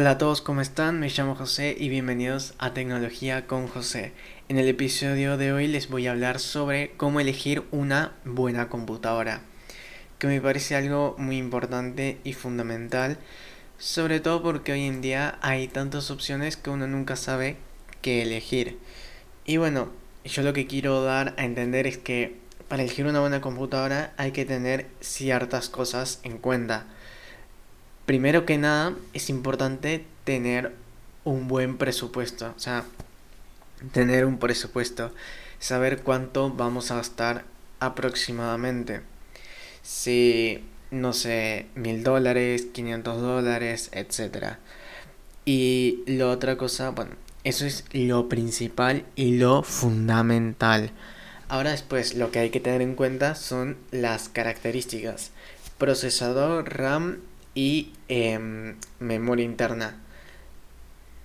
Hola a todos, ¿cómo están? Me llamo José y bienvenidos a Tecnología con José. En el episodio de hoy les voy a hablar sobre cómo elegir una buena computadora, que me parece algo muy importante y fundamental, sobre todo porque hoy en día hay tantas opciones que uno nunca sabe qué elegir. Y bueno, yo lo que quiero dar a entender es que para elegir una buena computadora hay que tener ciertas cosas en cuenta. Primero que nada, es importante tener un buen presupuesto. O sea, tener un presupuesto. Saber cuánto vamos a gastar aproximadamente. Si, no sé, mil dólares, 500 dólares, etc. Y la otra cosa, bueno, eso es lo principal y lo fundamental. Ahora después lo que hay que tener en cuenta son las características. Procesador, RAM y em, memoria interna.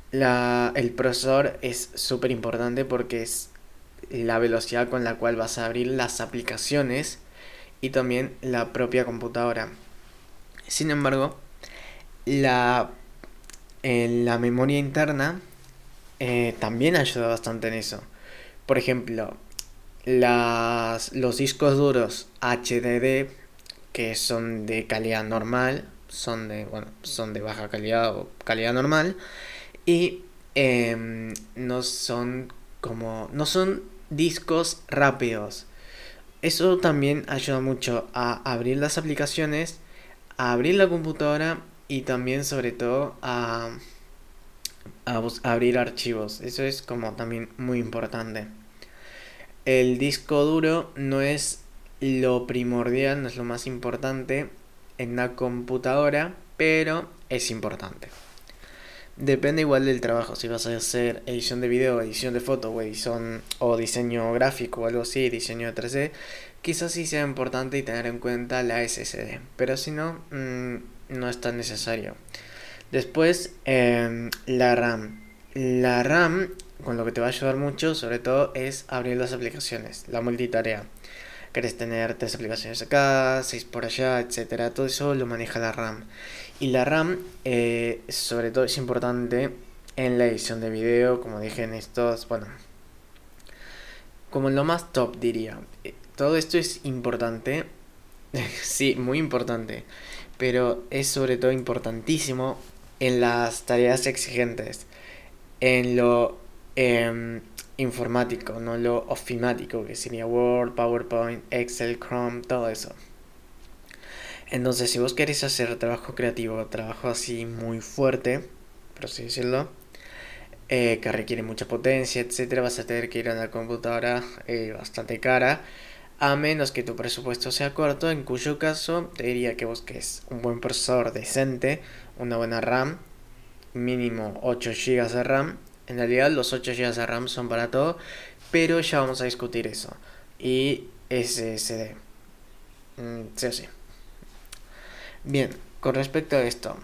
La, el procesador es súper importante porque es la velocidad con la cual vas a abrir las aplicaciones y también la propia computadora. Sin embargo, la, la memoria interna eh, también ayuda bastante en eso. Por ejemplo, las, los discos duros HDD, que son de calidad normal, son de, bueno, son de baja calidad o calidad normal, y em, no son como, no son discos rápidos. Eso también ayuda mucho a abrir las aplicaciones, a abrir la computadora y también sobre todo a, a abrir archivos. Eso es como también muy importante el disco duro no es lo primordial, no es lo más importante en una computadora, pero es importante. Depende igual del trabajo, si vas a hacer edición de video, edición de foto o edición o diseño gráfico o algo así, diseño de 3D, quizás sí sea importante y tener en cuenta la SSD, pero si no, mm, no es tan necesario. Después, em, la RAM. La RAM con lo que te va a ayudar mucho, sobre todo, es abrir las aplicaciones, la multitarea. Querés tener tres aplicaciones acá, seis por allá, etcétera. Todo eso lo maneja la RAM. Y la RAM, eh, sobre todo, es importante en la edición de video, como dije en estos, bueno, como lo más top diría. Eh, todo esto es importante, sí, muy importante, pero es sobre todo importantísimo en las tareas exigentes, en lo Em, informático, no lo ofimático, que sería Word, PowerPoint, Excel, Chrome, todo eso. Entonces, si vos querés hacer trabajo creativo, trabajo así muy fuerte, por así decirlo, eh, que requiere mucha potencia, etcétera, vas a tener que ir a una computadora eh, bastante cara, a menos que tu presupuesto sea corto, en cuyo caso te diría que busques un buen procesador decente, una buena RAM, mínimo 8 GB de RAM en realidad los 8 GB de RAM son para todo, pero ya vamos a discutir eso. Y SSD. Mm, sí o sí. Bien, con respecto a esto,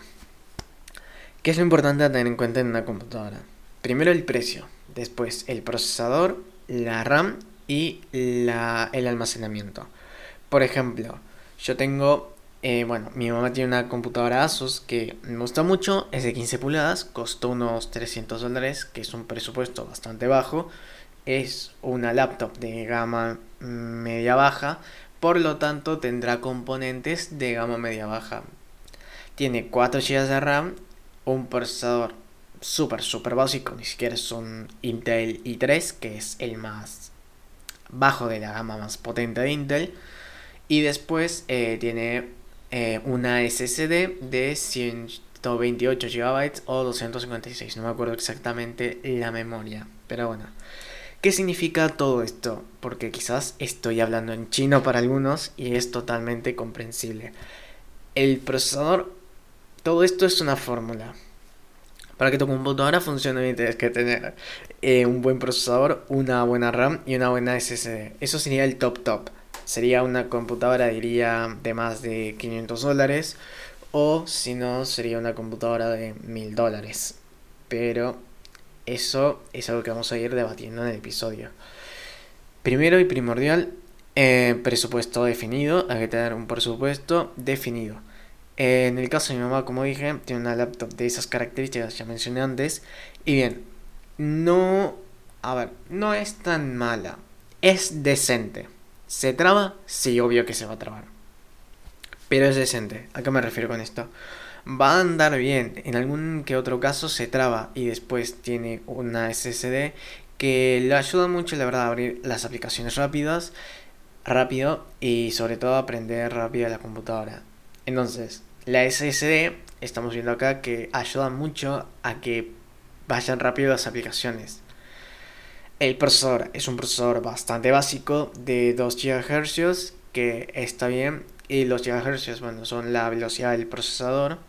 ¿qué es lo importante a tener en cuenta en una computadora? Primero el precio, después el procesador, la RAM y la, el almacenamiento. Por ejemplo, yo tengo eh, bueno, mi mamá tiene una computadora Asus que me gusta mucho, es de 15 pulgadas, costó unos 300 dólares, que es un presupuesto bastante bajo. Es una laptop de gama media baja, por lo tanto tendrá componentes de gama media baja. Tiene 4 GB de RAM, un procesador súper, súper básico, ni siquiera es un Intel i3, que es el más bajo de la gama más potente de Intel. Y después eh, tiene eh, una SSD de 128 GB o 256, no me acuerdo exactamente la memoria, pero bueno. ¿Qué significa todo esto? Porque quizás estoy hablando en chino para algunos y es totalmente comprensible. El procesador, todo esto es una fórmula. Para que tu computadora funcione bien tienes que tener eh, un buen procesador, una buena RAM y una buena SSD. Eso sería el top top sería una computadora, diría, de más de 500 dólares. O si no, sería una computadora de 1000 dólares. Pero eso es algo que vamos a ir debatiendo en el episodio. Primero y primordial, eh, presupuesto definido. Hay que tener un presupuesto definido. En el caso de mi mamá, como dije, tiene una laptop de esas características ya mencioné antes. Y bien, no... A ver, no es tan mala. Es decente. ¿Se traba? Sí, obvio que se va a trabar. Pero es decente. ¿A qué me refiero con esto? Va a andar bien. En algún que otro caso se traba y después tiene una SSD que le ayuda mucho, la verdad, a abrir las aplicaciones rápidas, rápido y sobre todo aprender rápido la computadora. Entonces, la SSD, estamos viendo acá que ayuda mucho a que vayan rápido las aplicaciones. El procesador es un procesador bastante básico de 2 GHz que está bien y los GHz bueno, son la velocidad del procesador.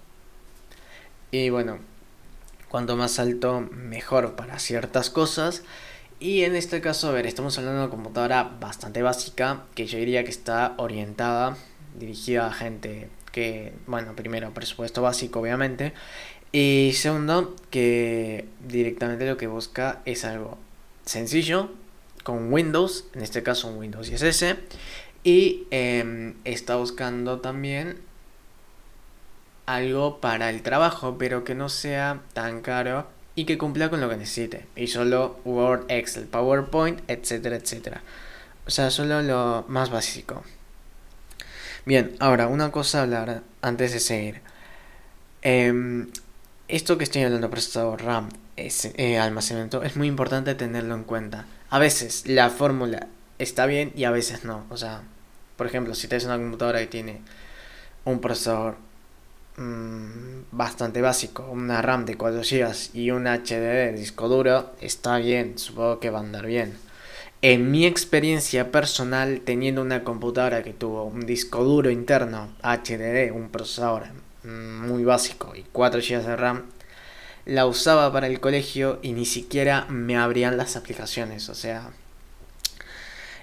Y bueno, cuanto más alto mejor para ciertas cosas. Y en este caso, a ver, estamos hablando de una computadora bastante básica que yo diría que está orientada, dirigida a gente que, bueno, primero, presupuesto básico, obviamente. Y segundo, que directamente lo que busca es algo sencillo, con Windows, en este caso un Windows ISS. Y em, está buscando también algo para el trabajo, pero que no sea tan caro y que cumpla con lo que necesite. Y solo Word, Excel, PowerPoint, etcétera, etcétera. O sea, solo lo más básico. Bien, ahora una cosa a hablar antes de seguir. Em, esto que estoy hablando, procesador RAM, es, eh, almacenamiento, es muy importante tenerlo en cuenta. A veces la fórmula está bien y a veces no. O sea, por ejemplo, si tienes una computadora que tiene un procesador mmm, bastante básico, una RAM de 4 GB y un HDD disco duro, está bien, supongo que va a andar bien. En mi experiencia personal, teniendo una computadora que tuvo un disco duro interno, HDD, un procesador muy básico y 4 GB de RAM, la usaba para el colegio y ni siquiera me abrían las aplicaciones, o sea,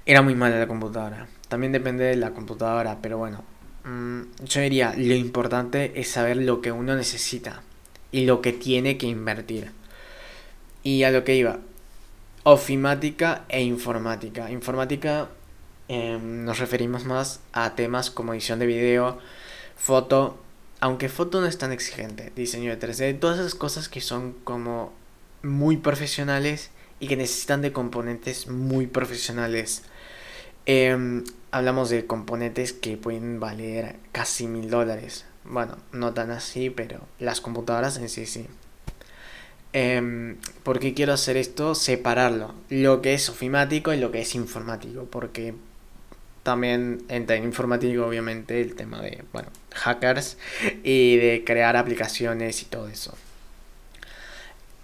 era muy mala la computadora. También depende de la computadora, pero bueno, mm, yo diría, lo importante es saber lo que uno necesita y lo que tiene que invertir. Y a lo que iba, ofimática e informática. Informática em, nos referimos más a temas como edición de video, foto, aunque foto no es tan exigente, diseño de 3D, todas esas cosas que son como muy profesionales y que necesitan de componentes muy profesionales. Em, hablamos de componentes que pueden valer casi mil dólares. Bueno, no tan así, pero las computadoras en sí sí. Eh, ¿Por qué quiero hacer esto? Separarlo. Lo que es ofimático y lo que es informático. Porque también en informático, obviamente, el tema de, bueno, hackers y de crear aplicaciones y todo eso.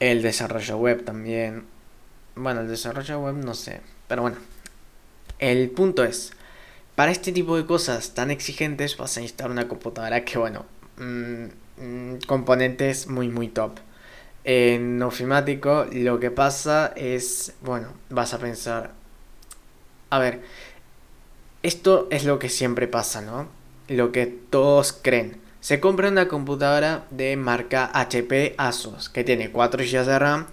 El desarrollo web también. Bueno, el desarrollo web no sé. Pero bueno. El punto es, para este tipo de cosas tan exigentes vas a necesitar una computadora que, bueno, mmm, componentes muy, muy top. En ofimático lo que pasa es, bueno, vas a pensar, a ver, esto es lo que siempre pasa, ¿no? Lo que todos creen. Se compra una computadora de marca HP Asus que tiene 4 GB de RAM,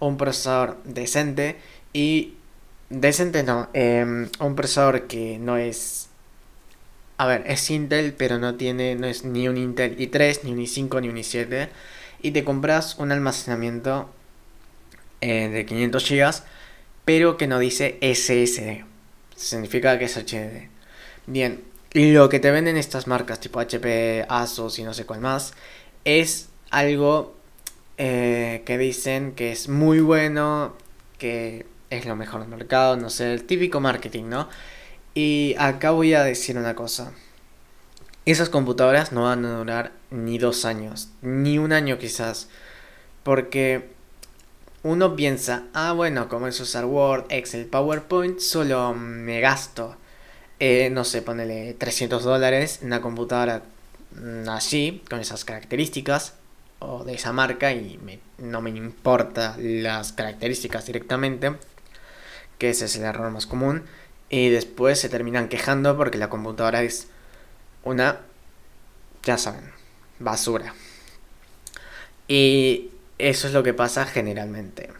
un procesador decente y... Decente no, em, un procesador que no es... A ver, es Intel, pero no tiene, no es ni un Intel i3, ni un i5, ni un i7 y te compras un almacenamiento eh, de 500 GB, pero que no dice SSD. Significa que es HDD. Bien, lo que te venden estas marcas tipo HP, Asus y no sé cuál más, es algo eh, que dicen que es muy bueno, que es lo mejor del mercado, no sé, el típico marketing, ¿no? Y acá voy a decir una cosa. Esas computadoras no van a durar ni dos años, ni un año quizás, porque uno piensa, ah bueno, como es usar Word, Excel, PowerPoint, solo me gasto, eh, no sé, ponele 300 dólares en una computadora mm, así, con esas características, o de esa marca, y no me importa las características directamente, que ese es el error más común, y después se terminan quejando porque la computadora es una, ya saben, basura. Y eso es lo que pasa generalmente.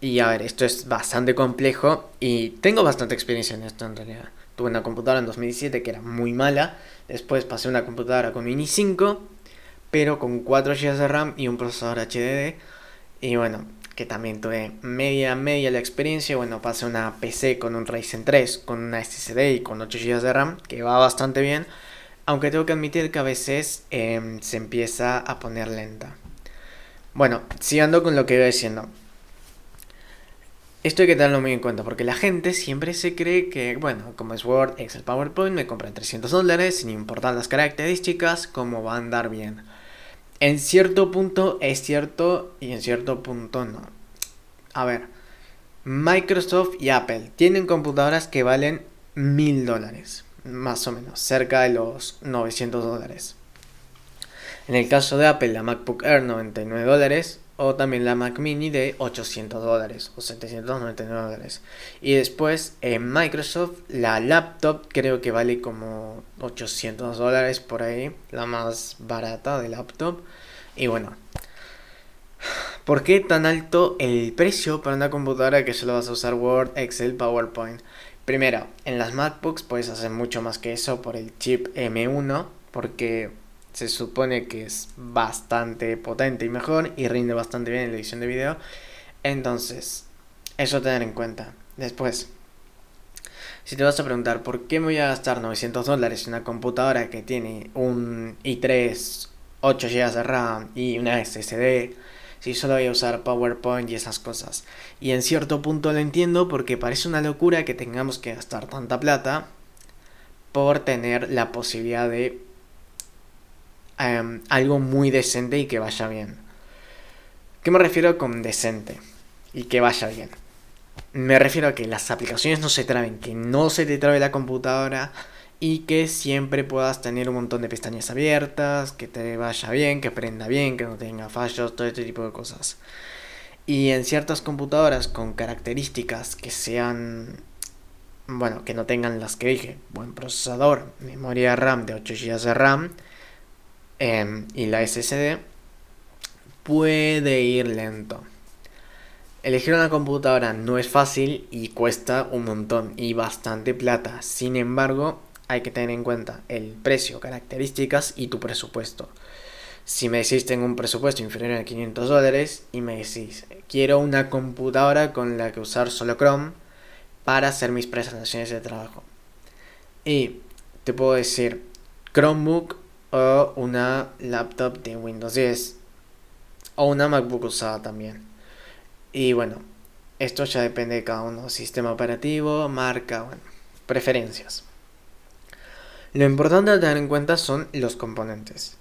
Y a ver, esto es bastante complejo y tengo bastante experiencia en esto en realidad. Tuve una computadora en 2017 que era muy mala. Después pasé una computadora con Mini 5, pero con 4 GB de RAM y un procesador HDD. Y bueno, que también tuve media, media la experiencia. Bueno, pasé una PC con un Ryzen 3, con una SSD y con 8 GB de RAM, que va bastante bien. Aunque tengo que admitir que a veces em, se empieza a poner lenta. Bueno, siguiendo con lo que iba diciendo. Esto hay que tenerlo muy en cuenta porque la gente siempre se cree que, bueno, como es Word, Excel, PowerPoint, me compran 300 dólares sin importar las características, como va a andar bien. En cierto punto es cierto y en cierto punto no. A ver, Microsoft y Apple tienen computadoras que valen 1000 dólares, más o menos, cerca de los 900 dólares. En el caso de Apple, la MacBook Air 99 dólares o también la Mac Mini de 800 dólares o 799 dólares. Y después en Microsoft la laptop creo que vale como 800 dólares por ahí, la más barata de laptop. Y bueno, ¿por qué tan alto el precio para una computadora que solo vas a usar Word, Excel, PowerPoint? Primero, en las MacBooks puedes hacer mucho más que eso por el chip M1, porque se supone que es bastante potente y mejor y rinde bastante bien en la edición de video. Entonces, eso tener en cuenta. Después, si te vas a preguntar por qué me voy a gastar 900 dólares en una computadora que tiene un i3, 8 GB de RAM y una SSD, si solo voy a usar PowerPoint y esas cosas. Y en cierto punto lo entiendo porque parece una locura que tengamos que gastar tanta plata por tener la posibilidad de Em, algo muy decente y que vaya bien. ¿Qué me refiero con decente y que vaya bien? Me refiero a que las aplicaciones no se traben, que no se te trabe la computadora y que siempre puedas tener un montón de pestañas abiertas, que te vaya bien, que prenda bien, que no tenga fallos, todo este tipo de cosas. Y en ciertas computadoras con características que sean, bueno, que no tengan las que dije, buen procesador, memoria RAM de 8 GB de RAM, Em, y la SSD puede ir lento. Elegir una computadora no es fácil y cuesta un montón y bastante plata. Sin embargo, hay que tener en cuenta el precio, características y tu presupuesto. Si me decís tengo un presupuesto inferior a 500 dólares y me decís quiero una computadora con la que usar solo Chrome para hacer mis presentaciones de trabajo. Y te puedo decir Chromebook o una laptop de Windows 10 o una MacBook usada también. Y bueno, esto ya depende de cada uno, sistema operativo, marca, bueno, preferencias. Lo importante a tener en cuenta son los componentes.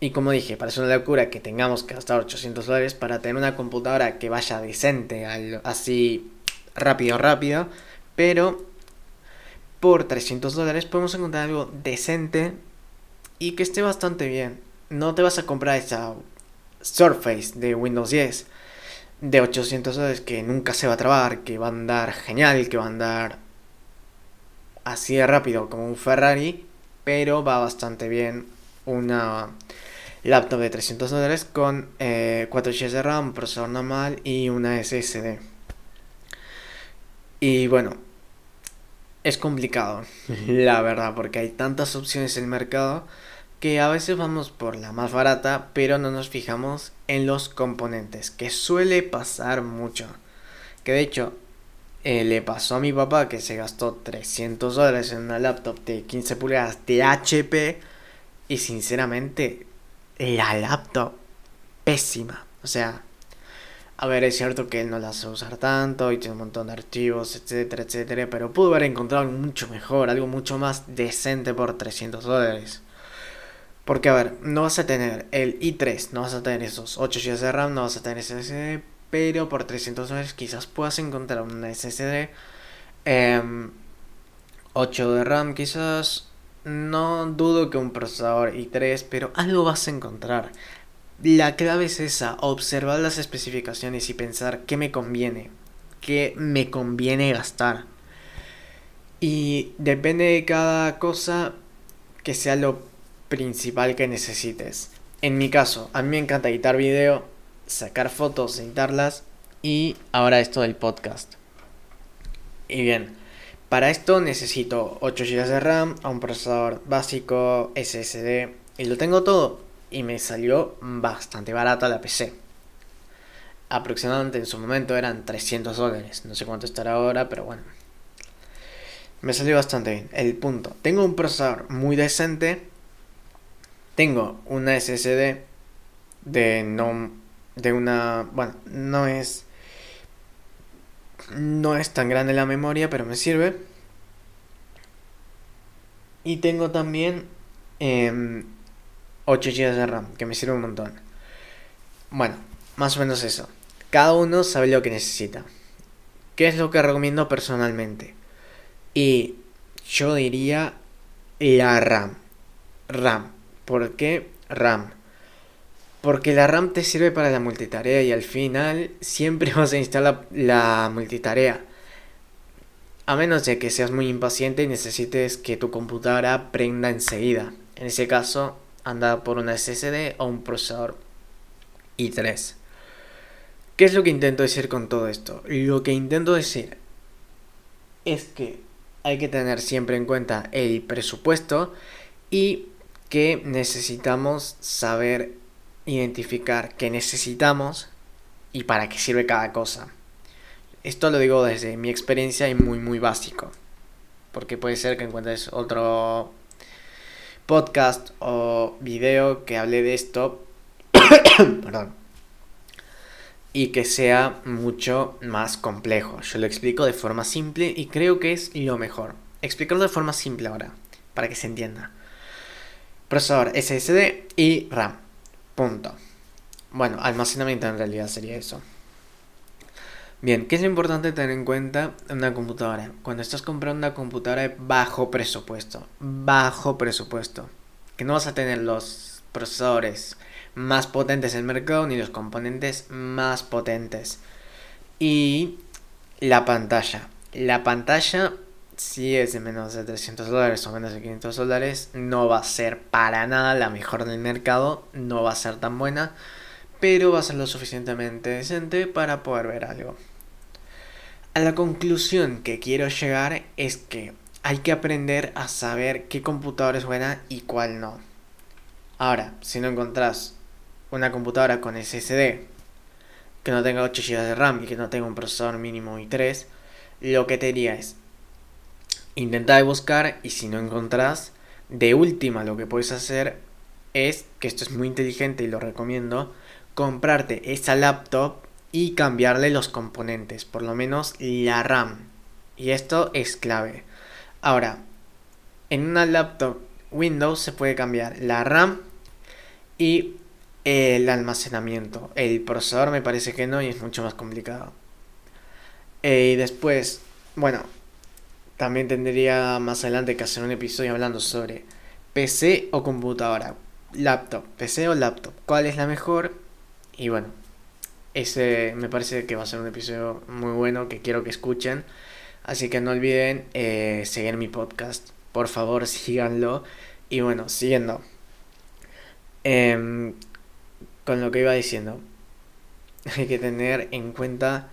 Y como dije, parece una locura que tengamos que gastar 800 dólares para tener una computadora que vaya decente, así rápido, rápido. Pero por 300 dólares podemos encontrar algo decente y que esté bastante bien. No te vas a comprar esa Surface de Windows 10 de 800 dólares que nunca se va a trabar, que va a andar genial, que va a andar así de rápido como un Ferrari, pero va bastante bien una laptop de 300 dólares con 4 eh, GB de RAM, procesador normal y una SSD. Y bueno, es complicado, la verdad, porque hay tantas opciones en el mercado que a veces vamos por la más barata, pero no nos fijamos en los componentes, que suele pasar mucho. Que de hecho, eh, le pasó a mi papá que se gastó 300 dólares en una laptop de 15 pulgadas de HP y sinceramente la laptop pésima. O sea, a ver, es cierto que él no la hace usar tanto y tiene un montón de archivos, etcétera, etcétera, pero pudo haber encontrado algo mucho mejor, algo mucho más decente por 300 dólares. Porque, a ver, no vas a tener el i3, no vas a tener esos 8 GB de RAM, no vas a tener SSD, pero por 300 dólares quizás puedas encontrar una SSD, 8 em, de RAM quizás, no dudo que un procesador i3, pero algo vas a encontrar. La clave es esa, observar las especificaciones y pensar qué me conviene, qué me conviene gastar. Y depende de cada cosa que sea lo principal que necesites. En mi caso, a mí me encanta editar video, sacar fotos, editarlas y ahora esto del podcast. Y bien, Para esto necesito 8 GB de RAM, un procesador básico, SSD y lo tengo todo. Y me salió bastante barata la PC. Aproximadamente en su momento eran 300 dólares. No sé cuánto estará ahora, pero bueno. Me salió bastante bien. El punto. Tengo un procesador muy decente. Tengo una SSD de no... De una... Bueno, no es no es tan grande la memoria, pero me sirve. Y tengo también 8 em, GB de RAM, que me sirve un montón. Bueno, más o menos eso. Cada uno sabe lo que necesita. ¿Qué es lo que recomiendo personalmente? Y yo diría la RAM. RAM. ¿Por qué RAM? Porque la RAM te sirve para la multitarea y al final siempre vas a instalar la, multitarea. A menos de que seas muy impaciente y necesites que tu computadora prenda enseguida. En ese caso, anda por una SSD o un procesador i3. ¿Qué es lo que intento decir con todo esto? Lo que intento decir es que hay que tener siempre en cuenta el presupuesto y que necesitamos saber identificar qué necesitamos y para qué sirve cada cosa. Esto lo digo desde mi experiencia y muy muy básico. Porque puede ser que encuentres otro podcast o video que hable de esto. Perdón. Y que sea mucho más complejo. Yo lo explico de forma simple y creo que es lo mejor. Explicarlo de forma simple ahora, para que se entienda. Procesador SSD y RAM. Punto. Bueno, almacenamiento en realidad sería eso. Bien, ¿qué es importante tener en cuenta en una computadora? Cuando estás comprando una computadora de bajo presupuesto, bajo presupuesto, que no vas a tener los procesadores más potentes del mercado ni los componentes más potentes. Y la pantalla. La pantalla si es de menos de 300 dólares o menos de 500 dólares, no va a ser para nada la mejor del mercado, no va a ser tan buena, pero va a ser lo suficientemente decente para poder ver algo. A la conclusión que quiero llegar es que hay que aprender a saber qué computadora es buena y cuál no. Ahora, si no encontrás una computadora con SSD que no tenga 8 GB de RAM y que no tenga un procesador mínimo i3, lo que te diría es Intenta buscar y si no encontrás, de última lo que puedes hacer es, que esto es muy inteligente y lo recomiendo, comprarte esa laptop y cambiarle los componentes, por lo menos la RAM. Y esto es clave. Ahora, en una laptop Windows se puede cambiar la RAM y el almacenamiento. El procesador me parece que no y es mucho más complicado. Eh, y después, bueno, también tendría más adelante que hacer un episodio hablando sobre PC o computadora. Laptop, PC o laptop. ¿Cuál es la mejor? Y bueno, ese me parece que va a ser un episodio muy bueno que quiero que escuchen. Así que no olviden eh, seguir mi podcast. Por favor, síganlo. Y bueno, siguiendo. Em, con lo que iba diciendo. Hay que tener en cuenta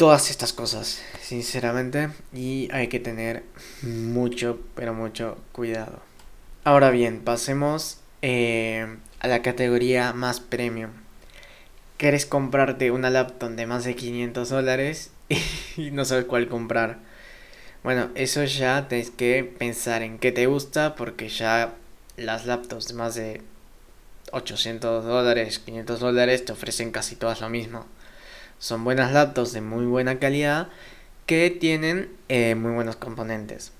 todas estas cosas, sinceramente, y hay que tener mucho, pero mucho cuidado. Ahora bien, pasemos eh, a la categoría más premium. ¿Quieres comprarte una laptop de más de 500 dólares y no sabes cuál comprar? Bueno, eso ya tienes que pensar en qué te gusta porque ya las laptops de más de 800 dólares, 500 dólares te ofrecen casi todas lo mismo. Son buenas laptops de muy buena calidad que tienen eh, muy buenos componentes.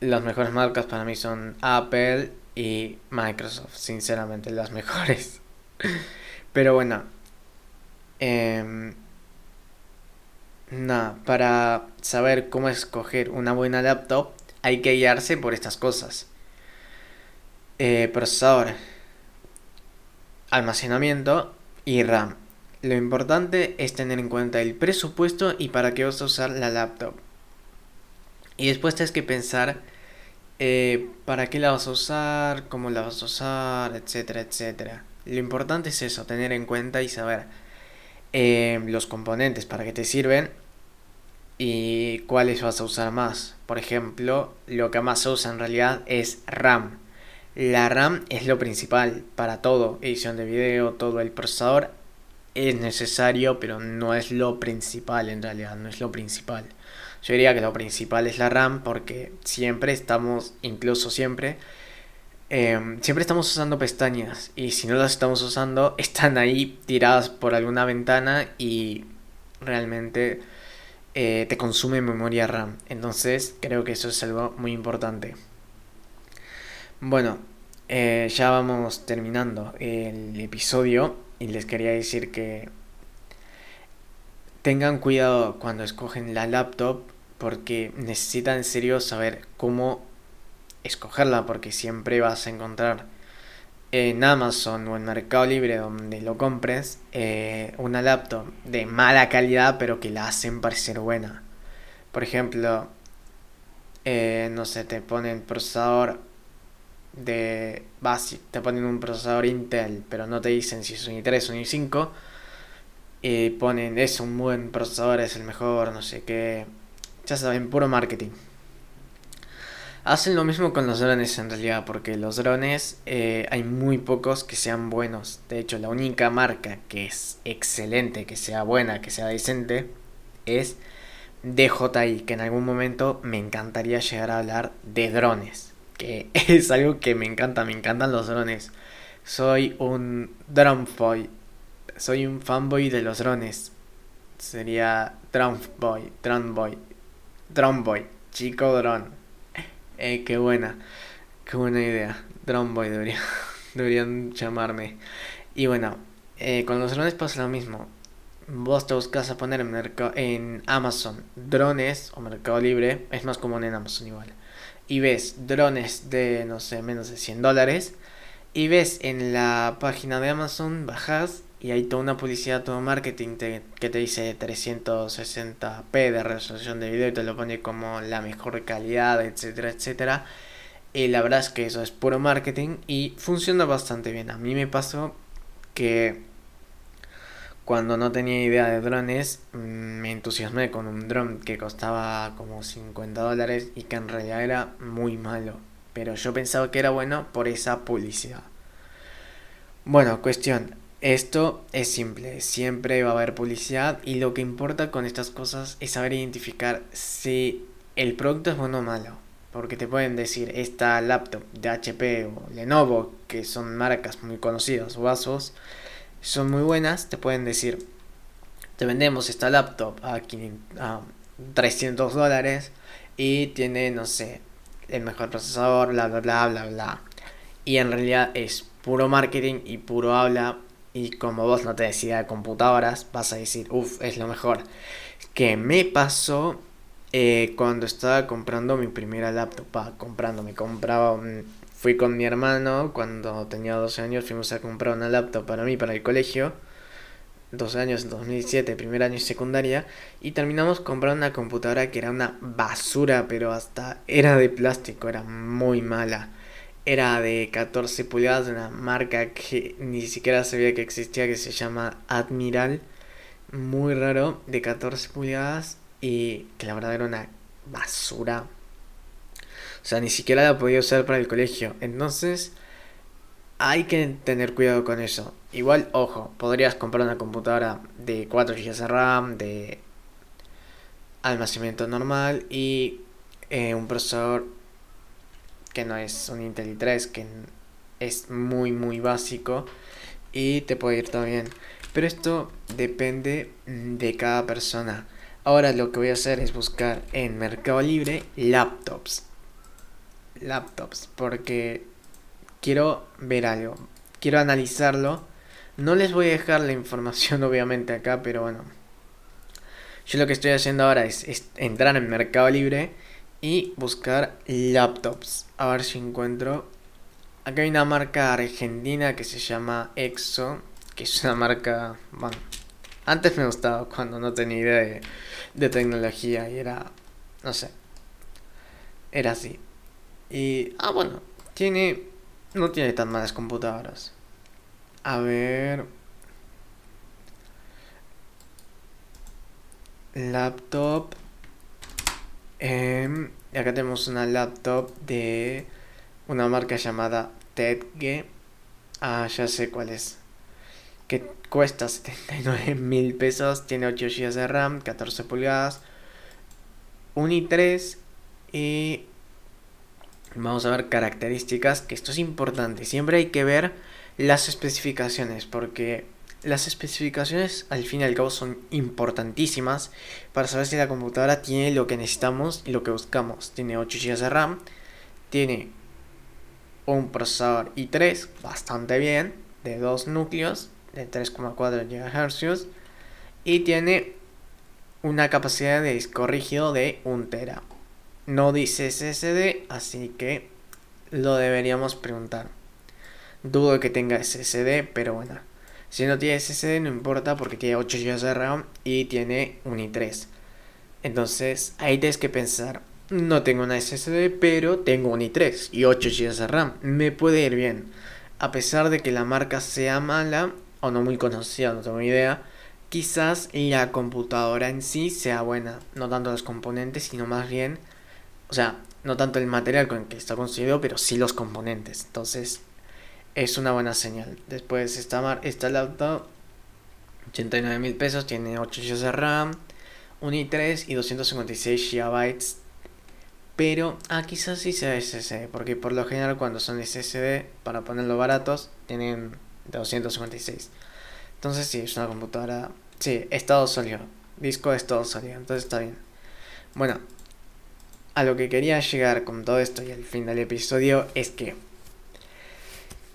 Las mejores marcas para mí son Apple y Microsoft, sinceramente las mejores. Pero bueno, eh, nada, para saber cómo escoger una buena laptop hay que guiarse por estas cosas. Eh, procesador, almacenamiento y RAM. Lo importante es tener en cuenta el presupuesto y para qué vas a usar la laptop. Y después tienes que pensar eh, para qué la vas a usar, cómo la vas a usar, etcétera, etcétera. Lo importante es eso, tener en cuenta y saber eh, los componentes para qué te sirven y cuáles vas a usar más. Por ejemplo, lo que más se usa en realidad es RAM. La RAM es lo principal para todo, edición de video, todo el procesador es necesario, pero no es lo principal en realidad, no es lo principal. Yo diría que lo principal es la RAM porque siempre estamos, incluso siempre, em, siempre estamos usando pestañas y si no las estamos usando están ahí tiradas por alguna ventana y realmente eh, te consume memoria RAM. Entonces creo que eso es algo muy importante. Bueno, eh, ya vamos terminando el episodio y les quería decir que tengan cuidado cuando escogen la laptop porque necesitan en serio saber cómo escogerla porque siempre vas a encontrar en Amazon o en Mercado Libre donde lo compres eh, una laptop de mala calidad pero que la hacen parecer buena. Por ejemplo, eh, no sé, te ponen procesador de básico, te ponen un procesador Intel, pero no te dicen si es un i3 o un i5. Y ponen, es un buen procesador, es el mejor, no sé qué. Ya saben, puro marketing. Hacen lo mismo con los drones en realidad, porque los drones eh, hay muy pocos que sean buenos. De hecho, la única marca que es excelente, que sea buena, que sea decente, es DJI, que en algún momento me encantaría llegar a hablar de drones que es algo que me encanta, me encantan los drones. Soy un drone boy, soy un fanboy de los drones. Sería drone boy, drone boy, drone boy, chico drone. Eh, qué buena, qué buena idea. Drone boy debería, deberían llamarme. Y bueno, eh, con los drones pasa lo mismo. Vos te buscas a poner en Amazon drones o Mercado Libre, es más común en Amazon igual y ves drones de, no sé, menos de 100 dólares, y ves en la página de Amazon, bajas y hay toda una publicidad, todo marketing que te dice 360p de resolución de video y te lo pone como la mejor calidad, etcétera, etcétera. Y la verdad es que eso es puro marketing y funciona bastante bien. A mí me pasó que cuando no tenía idea de drones, mm, me entusiasmé con un dron que costaba como 50 dólares y que en realidad era muy malo. Pero yo pensaba que era bueno por esa publicidad. Bueno, cuestión. Esto es simple, siempre va a haber publicidad y lo que importa con estas cosas es saber identificar si el producto es bueno o malo. Porque te pueden decir esta laptop de HP o Lenovo, que son marcas muy conocidas o vasos, son muy buenas, te pueden decir, te vendemos esta laptop a, 300 dólares y tiene, no sé, el mejor procesador, bla, bla, bla, bla, bla. Y en realidad es puro marketing y puro habla. Y como vos no te decías de computadoras, vas a decir, uff, es lo mejor. Que me pasó eh, cuando estaba comprando mi primera laptop. comprando, me compraba un fui con mi hermano cuando tenía 12 años, fuimos a comprar una laptop para mí, para el colegio. 12 años, en 2007, primer año de secundaria, y terminamos comprando una computadora que era una basura, pero hasta era de plástico, era muy mala. Era de 14 pulgadas una marca que ni siquiera sabía que existía, que se llama Admiral. Muy raro, de 14 pulgadas, y que la verdad era una basura sea, ni siquiera la podía usar para el colegio. Entonces, hay que tener cuidado con eso. Igual, ojo, podrías comprar una computadora de 4 GB de RAM, de almacenamiento normal y eh, un procesador que no es un Intel i3, que es muy, muy básico y te puede ir todo bien. Pero esto depende de cada persona. Ahora lo que voy a hacer es buscar en Mercado Libre laptops laptops porque quiero ver algo, quiero analizarlo. No les voy a dejar la información obviamente acá, pero bueno. Yo lo que estoy haciendo ahora es, entrar en Mercado Libre y buscar laptops. A ver si encuentro. Acá hay una marca argentina que se llama EXO, que es una marca, bueno, antes me gustaba cuando no tenía idea de, de tecnología y era, no sé, era así. Y, ah, bueno, tiene, no tiene tan malas computadoras. A ver. Laptop Em, acá tenemos una laptop de una marca llamada Tedge. Ah, ya sé cuál es. Que cuesta 79 mil pesos. Tiene 8 GB de RAM, 14 pulgadas. Un i3 y vamos a ver características, que esto es importante. Siempre hay que ver las especificaciones, porque las especificaciones al fin y al cabo son importantísimas para saber si la computadora tiene lo que necesitamos y lo que buscamos. Tiene 8 GB de RAM, tiene un procesador i3 bastante bien, de 2 núcleos, de 3,4 GHz, y tiene una capacidad de disco rígido de 1 tera. No dice SSD, así que lo deberíamos preguntar. Dudo que tenga SSD, pero bueno. Si no tiene SSD no importa porque tiene 8 GB de RAM y tiene un i3. Entonces ahí tienes que pensar, no tengo una SSD, pero tengo un i3 y 8 GB de RAM. Me puede ir bien. A pesar de que la marca sea mala o no muy conocida, no tengo idea, quizás la computadora en sí sea buena. No tanto los componentes, sino más bien o sea, no tanto el material con el que está construido, pero sí los componentes. Entonces, es una buena señal. Después, esta, esta laptop, 89 mil pesos, tiene 8 GB de RAM, un i3 y 256 GB. Pero, ah, quizás sí sea SSD, porque por lo general cuando son SSD, para ponerlo baratos, tienen 256. Entonces, sí, es una computadora. Sí, estado sólido. Disco de estado sólido, entonces está bien. Bueno, a lo que quería llegar con todo esto y al fin del episodio es que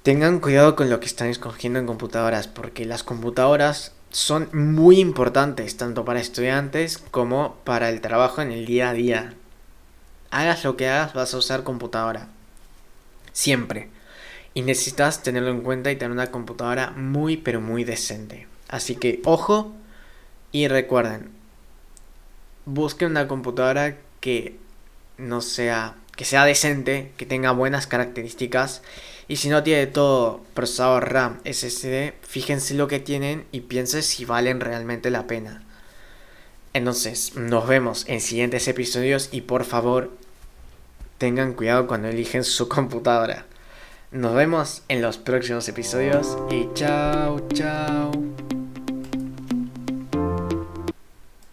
tengan cuidado con lo que están escogiendo en computadoras, porque las computadoras son muy importantes tanto para estudiantes como para el trabajo en el día a día. Hagas lo que hagas, vas a usar computadora. Siempre. Y necesitas tenerlo en cuenta y tener una computadora muy pero muy decente. Así que ojo y recuerden, busquen una computadora que no sea, que sea decente, que tenga buenas características. Y si no tiene todo procesador RAM, SSD, fíjense lo que tienen y piensen si valen realmente la pena. Entonces, nos vemos en siguientes episodios y por favor, tengan cuidado cuando eligen su computadora. Nos vemos en los próximos episodios y chao, chao.